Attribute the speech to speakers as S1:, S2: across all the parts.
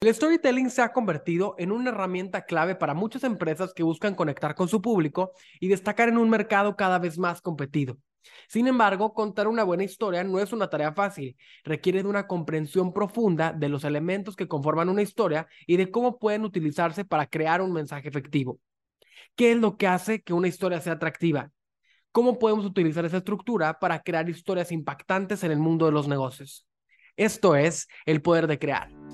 S1: El storytelling se ha convertido en una herramienta clave para muchas empresas que buscan conectar con su público y destacar en un mercado cada vez más competido. Sin embargo, contar una buena historia no es una tarea fácil, requiere de una comprensión profunda de los elementos que conforman una historia y de cómo pueden utilizarse para crear un mensaje efectivo. ¿Qué es lo que hace que una historia sea atractiva? ¿Cómo podemos utilizar esa estructura para crear historias impactantes en el mundo de los negocios? Esto es el poder de crear.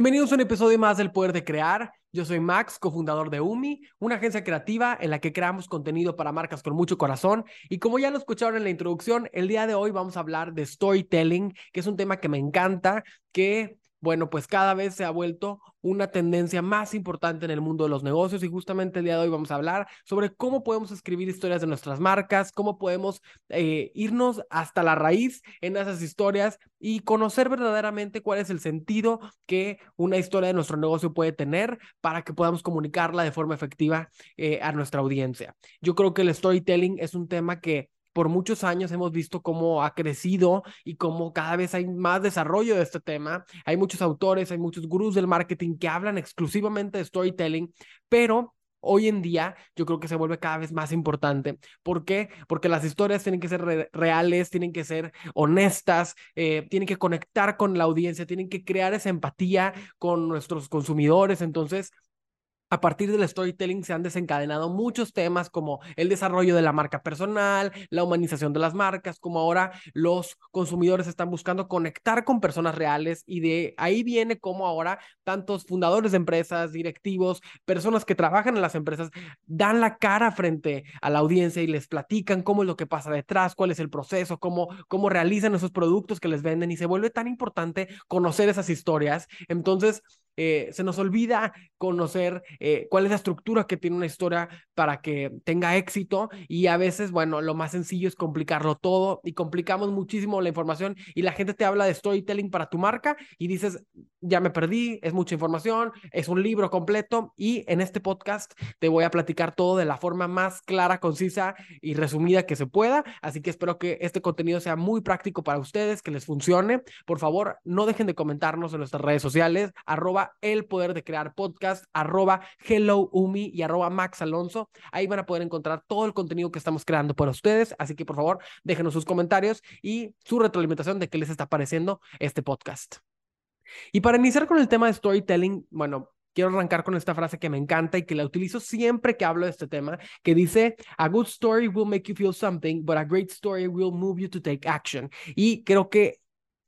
S1: Bienvenidos a un episodio más del Poder de Crear. Yo soy Max, cofundador de UMI, una agencia creativa en la que creamos contenido para marcas con mucho corazón. Y como ya lo escucharon en la introducción, el día de hoy vamos a hablar de storytelling, que es un tema que me encanta, que bueno, pues cada vez se ha vuelto una tendencia más importante en el mundo de los negocios y justamente el día de hoy vamos a hablar sobre cómo podemos escribir historias de nuestras marcas, cómo podemos eh, irnos hasta la raíz en esas historias y conocer verdaderamente cuál es el sentido que una historia de nuestro negocio puede tener para que podamos comunicarla de forma efectiva eh, a nuestra audiencia. Yo creo que el storytelling es un tema que por muchos años hemos visto cómo ha crecido y cómo cada vez hay más desarrollo de este tema. Hay muchos autores, hay muchos gurús del marketing que hablan exclusivamente de storytelling, pero hoy en día yo creo que se vuelve cada vez más importante. ¿Por qué? Porque las historias tienen que ser reales, tienen que ser honestas, eh, tienen que conectar con la audiencia, tienen que crear esa empatía con nuestros consumidores. Entonces, a partir del storytelling se han desencadenado muchos temas como el desarrollo de la marca personal, la humanización de las marcas, como ahora los consumidores están buscando conectar con personas reales y de ahí viene como ahora tantos fundadores de empresas, directivos, personas que trabajan en las empresas dan la cara frente a la audiencia y les platican cómo es lo que pasa detrás, cuál es el proceso, cómo, cómo realizan esos productos que les venden y se vuelve tan importante conocer esas historias. Entonces, eh, se nos olvida conocer eh, cuál es la estructura que tiene una historia para que tenga éxito y a veces, bueno, lo más sencillo es complicarlo todo y complicamos muchísimo la información y la gente te habla de storytelling para tu marca y dices, ya me perdí, es mucha información, es un libro completo y en este podcast te voy a platicar todo de la forma más clara, concisa y resumida que se pueda, así que espero que este contenido sea muy práctico para ustedes, que les funcione. Por favor, no dejen de comentarnos en nuestras redes sociales, el Poder de Crear Podcast, arroba Hello Umi y arroba Max Alonso. Ahí van a poder encontrar todo el contenido que estamos creando para ustedes. Así que por favor, déjenos sus comentarios y su retroalimentación de qué les está pareciendo este podcast. Y para iniciar con el tema de storytelling, bueno, quiero arrancar con esta frase que me encanta y que la utilizo siempre que hablo de este tema, que dice, a good story will make you feel something, but a great story will move you to take action. Y creo que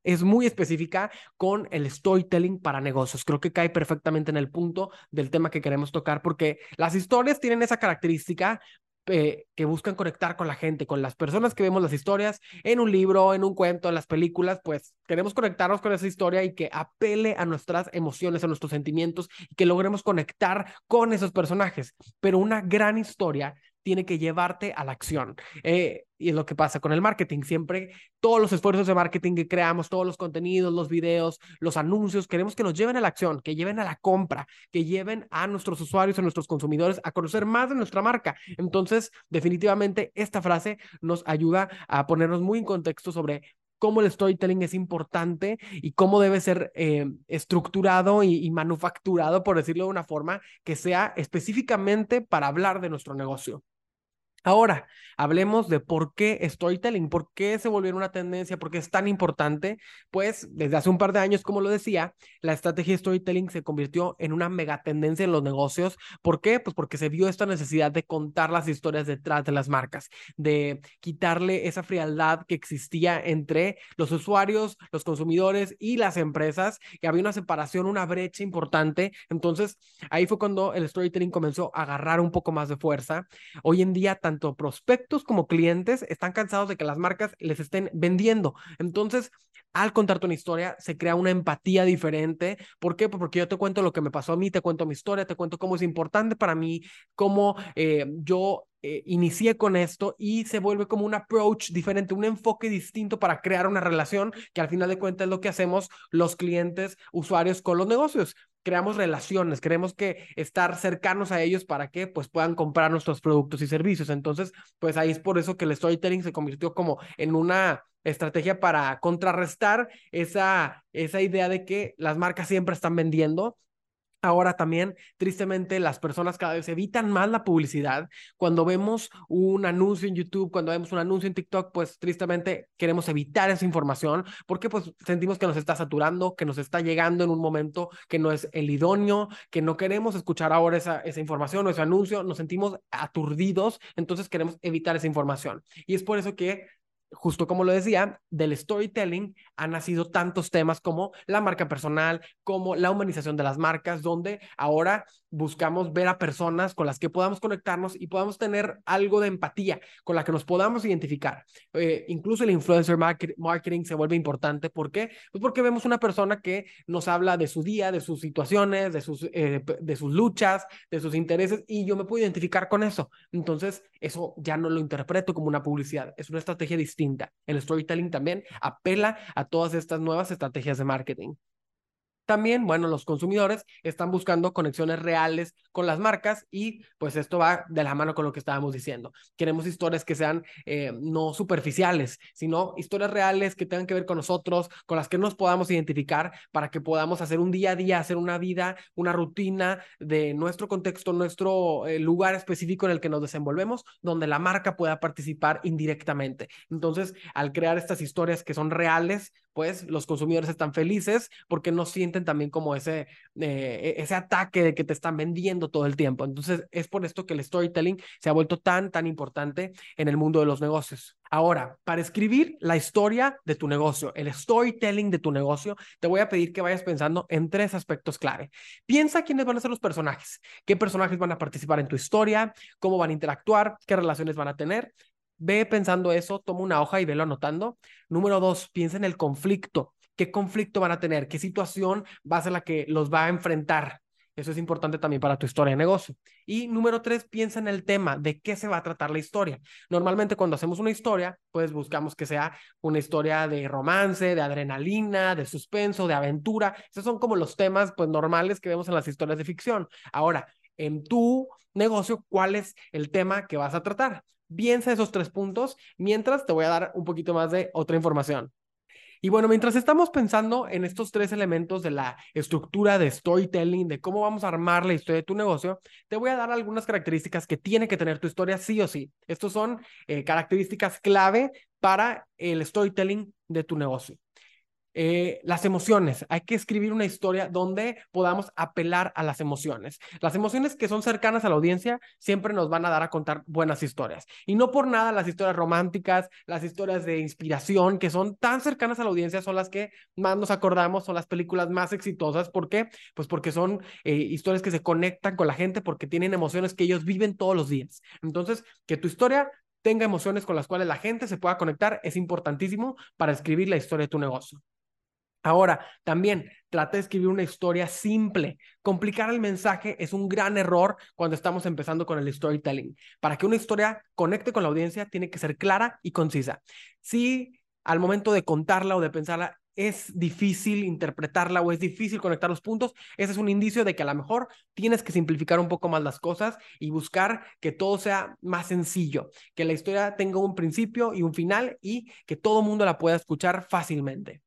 S1: es muy específica con el storytelling para negocios. Creo que cae perfectamente en el punto del tema que queremos tocar porque las historias tienen esa característica eh, que buscan conectar con la gente, con las personas que vemos las historias en un libro, en un cuento, en las películas, pues queremos conectarnos con esa historia y que apele a nuestras emociones, a nuestros sentimientos y que logremos conectar con esos personajes. Pero una gran historia tiene que llevarte a la acción. Eh, y es lo que pasa con el marketing. Siempre todos los esfuerzos de marketing que creamos, todos los contenidos, los videos, los anuncios, queremos que nos lleven a la acción, que lleven a la compra, que lleven a nuestros usuarios, a nuestros consumidores a conocer más de nuestra marca. Entonces, definitivamente, esta frase nos ayuda a ponernos muy en contexto sobre cómo el storytelling es importante y cómo debe ser eh, estructurado y, manufacturado, por decirlo de una forma, que sea específicamente para hablar de nuestro negocio. Ahora, hablemos de por qué storytelling, por qué se volvió una tendencia, por qué es tan importante. Pues desde hace un par de años, como lo decía, la estrategia storytelling se convirtió en una mega tendencia en los negocios. ¿Por qué? Pues porque se vio esta necesidad de contar las historias detrás de las marcas, de quitarle esa frialdad que existía entre los usuarios, los consumidores y las empresas, que había una separación, una brecha importante. Entonces, ahí fue cuando el storytelling comenzó a agarrar un poco más de fuerza. Hoy en día, tanto prospectos como clientes están cansados de que las marcas les estén vendiendo. Entonces, al contarte una historia se crea una empatía diferente. ¿Por qué? Pues porque yo te cuento lo que me pasó a mí, te cuento mi historia, te cuento cómo es importante para mí, cómo eh, yo eh, inicié con esto y se vuelve como un approach diferente, un enfoque distinto para crear una relación que al final de cuentas es lo que hacemos los clientes, usuarios con los negocios. Creamos relaciones, queremos que estar cercanos a ellos para que pues puedan comprar nuestros productos y servicios. Entonces, pues ahí es por eso que el storytelling se convirtió como en una estrategia para contrarrestar esa, esa idea de que las marcas siempre están vendiendo Ahora también, tristemente, las personas cada vez evitan más la publicidad. Cuando vemos un anuncio en YouTube, cuando vemos un anuncio en TikTok, pues tristemente queremos evitar esa información porque pues sentimos que nos está saturando, que nos está llegando en un momento que no es el idóneo, que no queremos escuchar ahora esa, esa información o ese anuncio, nos sentimos aturdidos, entonces queremos evitar esa información. Y es por eso que justo como lo decía, del storytelling han nacido tantos temas como la marca personal, como la humanización de las marcas, donde ahora buscamos ver a personas con las que podamos conectarnos y podamos tener algo de empatía, con la que nos podamos identificar. Eh, incluso el influencer marketing se vuelve importante. ¿Por qué? Pues porque vemos una persona que nos habla de su día, de sus situaciones, de sus, eh, de sus luchas, de sus intereses, y yo me puedo identificar con eso. Entonces, eso ya no lo interpreto como una publicidad, es una estrategia distinta. El storytelling también apela a todas estas nuevas estrategias de marketing. También, bueno, los consumidores están buscando conexiones reales con las marcas y pues esto va de la mano con lo que estábamos diciendo. Queremos historias que sean eh, no superficiales, sino historias reales que tengan que ver con nosotros, con las que nos podamos identificar para que podamos hacer un día a día, hacer una vida, una rutina de nuestro contexto, nuestro eh, lugar específico en el que nos desenvolvemos, donde la marca pueda participar indirectamente. Entonces, al crear estas historias que son reales, pues los consumidores están felices porque no sienten también como ese, eh, ese ataque de que te están vendiendo todo el tiempo. Entonces, es por esto que el storytelling se ha vuelto tan, tan importante en el mundo de los negocios. Ahora, para escribir la historia de tu negocio, el storytelling de tu negocio, te voy a pedir que vayas pensando en tres aspectos clave. Piensa quiénes van a ser los personajes, qué personajes van a participar en tu historia, cómo van a interactuar, qué relaciones van a tener Ve pensando eso, toma una hoja y velo anotando. Número dos, piensa en el conflicto. ¿Qué conflicto van a tener? ¿Qué situación va a ser la que los va a enfrentar? Eso es importante también para tu historia de negocio. Y número tres, piensa en el tema, de qué se va a tratar la historia. Normalmente cuando hacemos una historia, pues buscamos que sea una historia de romance, de adrenalina, de suspenso, de aventura. Esos son como los temas pues normales que vemos en las historias de ficción. Ahora, en tu negocio, ¿cuál es el tema que vas a tratar? Piensa esos tres puntos mientras te voy a dar un poquito más de otra información. Y bueno, mientras estamos pensando en estos tres elementos de la estructura de storytelling, de cómo vamos a armar la historia de tu negocio, te voy a dar algunas características que tiene que tener tu historia sí o sí. Estos son eh, características clave para el storytelling de tu negocio. Eh, las emociones. Hay que escribir una historia donde podamos apelar a las emociones. Las emociones que son cercanas a la audiencia siempre nos van a dar a contar buenas historias. Y no por nada las historias románticas, las historias de inspiración que son tan cercanas a la audiencia son las que más nos acordamos, son las películas más exitosas. ¿Por qué? Pues porque son eh, historias que se conectan con la gente porque tienen emociones que ellos viven todos los días. Entonces, que tu historia tenga emociones con las cuales la gente se pueda conectar es importantísimo para escribir la historia de tu negocio. Ahora, también trata de escribir una historia simple. Complicar el mensaje es un gran error cuando estamos empezando con el storytelling. Para que una historia conecte con la audiencia, tiene que ser clara y concisa. Si al momento de contarla o de pensarla es difícil interpretarla o es difícil conectar los puntos, ese es un indicio de que a lo mejor tienes que simplificar un poco más las cosas y buscar que todo sea más sencillo, que la historia tenga un principio y un final y que todo mundo la pueda escuchar fácilmente.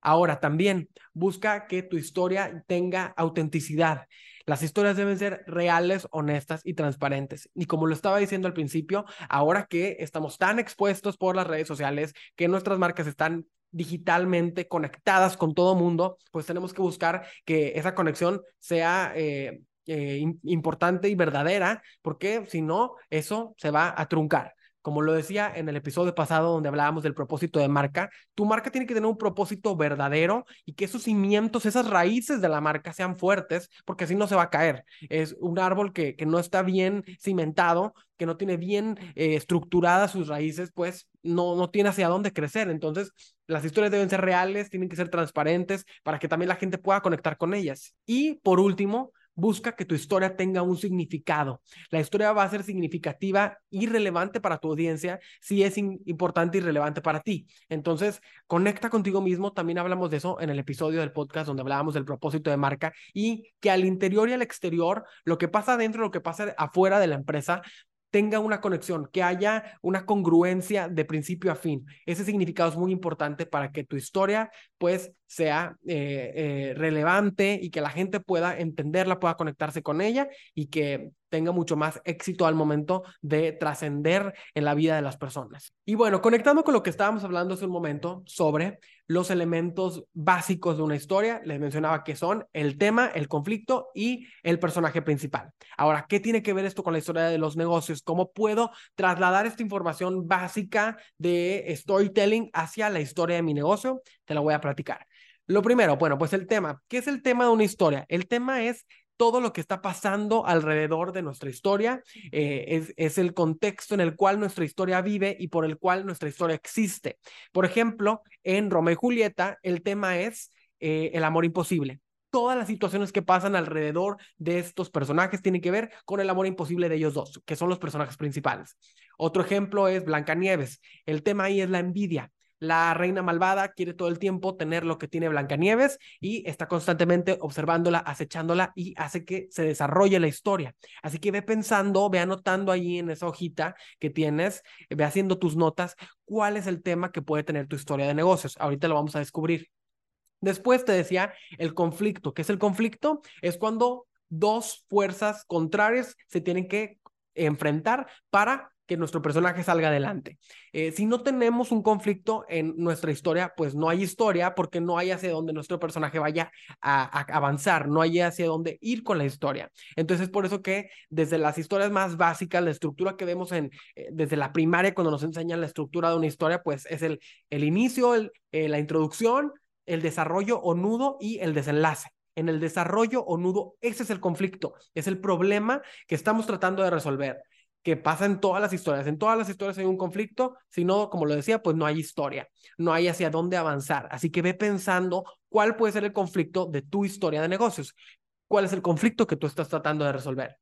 S1: Ahora, también busca que tu historia tenga autenticidad. Las historias deben ser reales, honestas y transparentes. Y como lo estaba diciendo al principio, ahora que estamos tan expuestos por las redes sociales, que nuestras marcas están digitalmente conectadas con todo mundo, pues tenemos que buscar que esa conexión sea eh, eh, importante y verdadera, porque si no, eso se va a truncar. Como lo decía en el episodio pasado donde hablábamos del propósito de marca, tu marca tiene que tener un propósito verdadero y que esos cimientos, esas raíces de la marca sean fuertes, porque así no se va a caer. Es un árbol que, que no está bien cimentado, que no tiene bien eh, estructuradas sus raíces, pues no, no tiene hacia dónde crecer. Entonces, las historias deben ser reales, tienen que ser transparentes para que también la gente pueda conectar con ellas. Y por último, busca que tu historia tenga un significado. La historia va a ser significativa y relevante para tu audiencia si es importante y relevante para ti. Entonces, conecta contigo mismo. También hablamos de eso en el episodio del podcast donde hablábamos del propósito de marca y que al interior y al exterior, lo que pasa dentro, lo que pasa afuera de la empresa, tenga una conexión, que haya una congruencia de principio a fin. Ese significado es muy importante para que tu historia pues sea eh, eh, relevante y que la gente pueda entenderla, pueda conectarse con ella y que tenga mucho más éxito al momento de trascender en la vida de las personas. Y bueno, conectando con lo que estábamos hablando hace un momento sobre los elementos básicos de una historia, les mencionaba que son el tema, el conflicto y el personaje principal. Ahora, ¿qué tiene que ver esto con la historia de los negocios? ¿Cómo puedo trasladar esta información básica de storytelling hacia la historia de mi negocio? Te la voy a platicar. Lo primero, bueno, pues el tema. ¿Qué es el tema de una historia? El tema es todo lo que está pasando alrededor de nuestra historia, eh, es, el contexto en el cual nuestra historia vive y por el cual nuestra historia existe. Por ejemplo, en Romeo y Julieta, el tema es eh, el amor imposible. Todas las situaciones que pasan alrededor de estos personajes tienen que ver con el amor imposible de ellos dos, que son los personajes principales. Otro ejemplo es Blancanieves. El tema ahí es la envidia la reina malvada quiere todo el tiempo tener lo que tiene Blancanieves y está constantemente observándola, acechándola y hace que se desarrolle la historia. Así que ve pensando, ve anotando ahí en esa hojita que tienes, ve haciendo tus notas, cuál es el tema que puede tener tu historia de negocios. Ahorita lo vamos a descubrir. Después te decía el conflicto. ¿Qué es el conflicto? Es cuando dos fuerzas contrarias se tienen que enfrentar para que nuestro personaje salga adelante. Eh, si no tenemos un conflicto en nuestra historia, pues no hay historia porque no hay hacia dónde nuestro personaje vaya a, avanzar, no hay hacia dónde ir con la historia. Entonces, es por eso que desde las historias más básicas, la estructura que vemos en, eh, desde la primaria, cuando nos enseñan la estructura de una historia, pues es el, el inicio, eh, la introducción, el desarrollo o nudo y el desenlace en el desarrollo o nudo, ese es el conflicto, es el problema que estamos tratando de resolver que pasa en todas las historias. En todas las historias hay un conflicto, si no, como lo decía, pues no hay historia, no hay hacia dónde avanzar. Así que ve pensando cuál puede ser el conflicto de tu historia de negocios, cuál es el conflicto que tú estás tratando de resolver.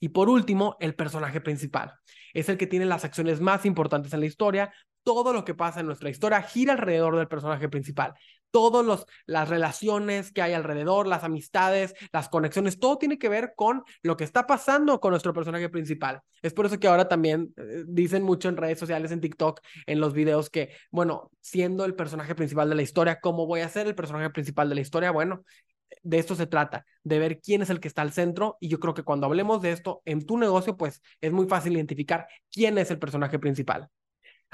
S1: Y por último, el personaje principal. Es el que tiene las acciones más importantes en la historia. Todo lo que pasa en nuestra historia gira alrededor del personaje principal todas las relaciones que hay alrededor, las amistades, las conexiones, todo tiene que ver con lo que está pasando con nuestro personaje principal. Es por eso que ahora también eh, dicen mucho en redes sociales, en TikTok, en los videos que, bueno, siendo el personaje principal de la historia, ¿cómo voy a ser el personaje principal de la historia? Bueno, de esto se trata, de ver quién es el que está al centro y yo creo que cuando hablemos de esto en tu negocio, pues es muy fácil identificar quién es el personaje principal.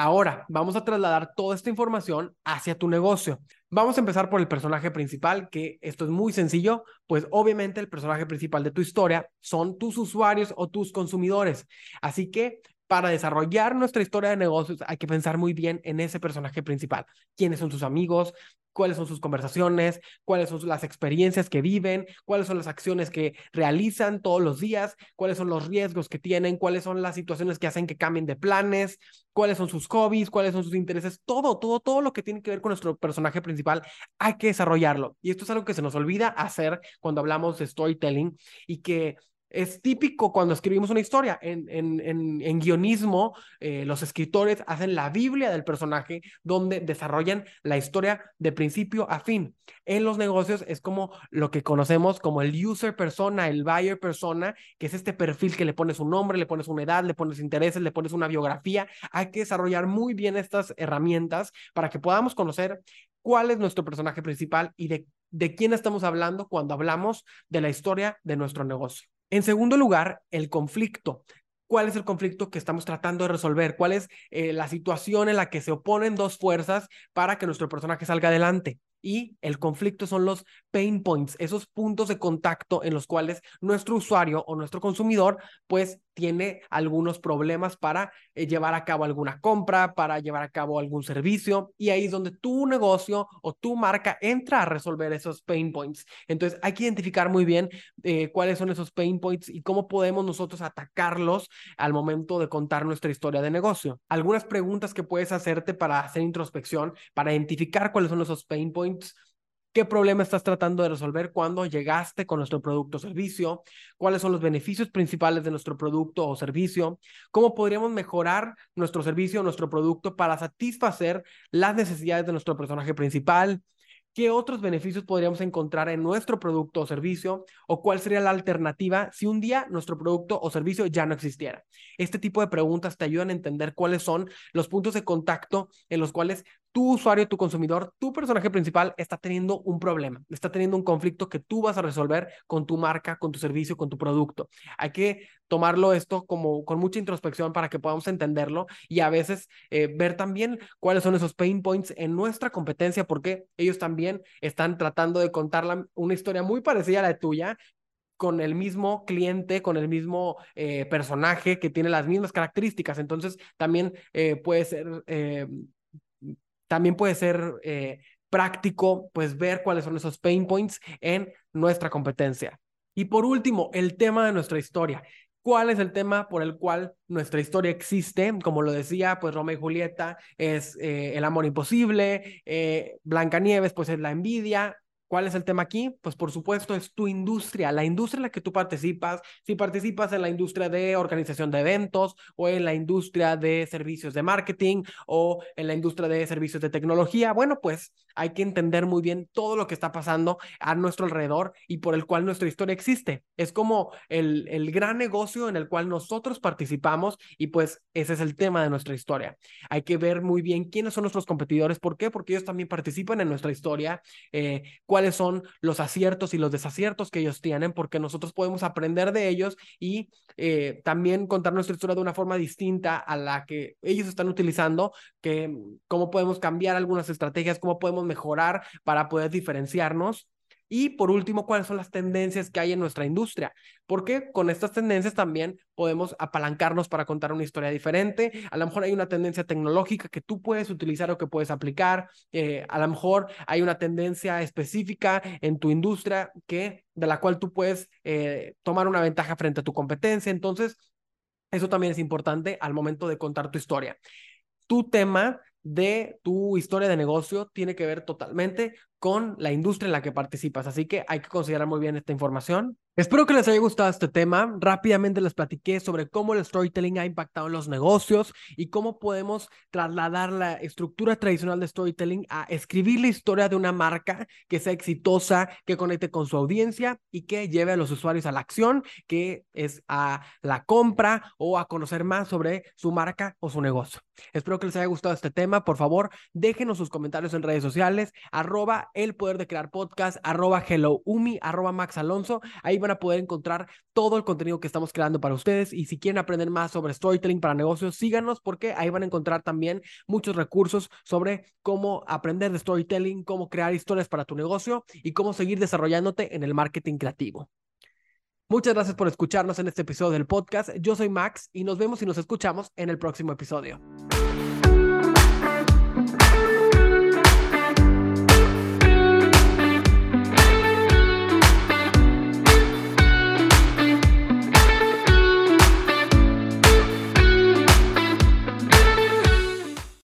S1: Ahora, vamos a trasladar toda esta información hacia tu negocio. Vamos a empezar por el personaje principal, que esto es muy sencillo, pues obviamente el personaje principal de tu historia son tus usuarios o tus consumidores. Así que para desarrollar nuestra historia de negocios hay que pensar muy bien en ese personaje principal. ¿Quiénes son sus amigos? cuáles son sus conversaciones, cuáles son las experiencias que viven, cuáles son las acciones que realizan todos los días, cuáles son los riesgos que tienen, cuáles son las situaciones que hacen que cambien de planes, cuáles son sus hobbies, cuáles son sus intereses, todo, todo, todo lo que tiene que ver con nuestro personaje principal, hay que desarrollarlo. Y esto es algo que se nos olvida hacer cuando hablamos de storytelling y que es típico cuando escribimos una historia. En, en, en, guionismo, eh, los escritores hacen la Biblia del personaje donde desarrollan la historia de principio a fin. En los negocios es como lo que conocemos como el user persona, el buyer persona, que es este perfil que le pones un nombre, le pones una edad, le pones intereses, le pones una biografía. Hay que desarrollar muy bien estas herramientas para que podamos conocer cuál es nuestro personaje principal y de, de quién estamos hablando cuando hablamos de la historia de nuestro negocio. En segundo lugar, el conflicto. ¿Cuál es el conflicto que estamos tratando de resolver? ¿Cuál es eh, la situación en la que se oponen dos fuerzas para que nuestro personaje salga adelante? y el conflicto son los pain points, esos puntos de contacto en los cuales nuestro usuario o nuestro consumidor pues tiene algunos problemas para eh, llevar a cabo alguna compra, para llevar a cabo algún servicio y ahí es donde tu negocio o tu marca entra a resolver esos pain points. Entonces hay que identificar muy bien eh, cuáles son esos pain points y cómo podemos nosotros atacarlos al momento de contar nuestra historia de negocio. Algunas preguntas que puedes hacerte para hacer introspección, para identificar cuáles son esos pain points qué problema estás tratando de resolver cuando llegaste con nuestro producto o servicio, cuáles son los beneficios principales de nuestro producto o servicio, cómo podríamos mejorar nuestro servicio o nuestro producto para satisfacer las necesidades de nuestro personaje principal, qué otros beneficios podríamos encontrar en nuestro producto o servicio o cuál sería la alternativa si un día nuestro producto o servicio ya no existiera. Este tipo de preguntas te ayudan a entender cuáles son los puntos de contacto en los cuales tu usuario, tu consumidor, tu personaje principal está teniendo un problema, está teniendo un conflicto que tú vas a resolver con tu marca, con tu servicio, con tu producto. Hay que tomarlo esto como con mucha introspección para que podamos entenderlo y a veces eh, ver también cuáles son esos pain points en nuestra competencia, porque ellos también están tratando de contar una historia muy parecida a la tuya, con el mismo cliente, con el mismo eh, personaje que tiene las mismas características. Entonces, también eh, puede ser también puede ser eh, práctico, pues ver cuáles son esos pain points en nuestra competencia. Y por último, el tema de nuestra historia. ¿Cuál es el tema por el cual nuestra historia existe? Como lo decía, pues Romeo y Julieta es eh, el amor imposible, eh, Blancanieves pues es la envidia, ¿Cuál es el tema aquí? Pues por supuesto es tu industria, la industria en la que tú participas. Si participas en la industria de organización de eventos o en la industria de servicios de marketing o en la industria de servicios de tecnología, bueno, pues hay que entender muy bien todo lo que está pasando a nuestro alrededor y por el cual nuestra historia existe. Es como el, el gran negocio en el cual nosotros participamos y pues ese es el tema de nuestra historia. Hay que ver muy bien quiénes son nuestros competidores. ¿Por qué? Porque ellos también participan en nuestra historia. Eh, cuáles son los aciertos y los desaciertos que ellos tienen, porque nosotros podemos aprender de ellos y eh, también contar nuestra historia de una forma distinta a la que ellos están utilizando, que cómo podemos cambiar algunas estrategias, cómo podemos mejorar para poder diferenciarnos y por último, cuáles son las tendencias que hay en nuestra industria, porque con estas tendencias también podemos apalancarnos para contar una historia diferente. A lo mejor hay una tendencia tecnológica que tú puedes utilizar o que puedes aplicar. Eh, a lo mejor hay una tendencia específica en tu industria que de la cual tú puedes eh, tomar una ventaja frente a tu competencia. Entonces, eso también es importante al momento de contar tu historia. Tu tema de tu historia de negocio tiene que ver totalmente con la industria en la que participas. Así que hay que considerar muy bien esta información. Espero que les haya gustado este tema. Rápidamente les platiqué sobre cómo el storytelling ha impactado en los negocios y cómo podemos trasladar la estructura tradicional de storytelling a escribir la historia de una marca que sea exitosa, que conecte con su audiencia y que lleve a los usuarios a la acción, que es a la compra o a conocer más sobre su marca o su negocio. Espero que les haya gustado este tema. Por favor, déjenos sus comentarios en redes sociales, el poder de crear podcast, arroba helloumi, arroba Max Alonso. Ahí van a poder encontrar todo el contenido que estamos creando para ustedes. Y si quieren aprender más sobre storytelling para negocios, síganos porque ahí van a encontrar también muchos recursos sobre cómo aprender de storytelling, cómo crear historias para tu negocio y cómo seguir desarrollándote en el marketing creativo. Muchas gracias por escucharnos en este episodio del podcast. Yo soy Max y nos vemos y nos escuchamos en el próximo episodio.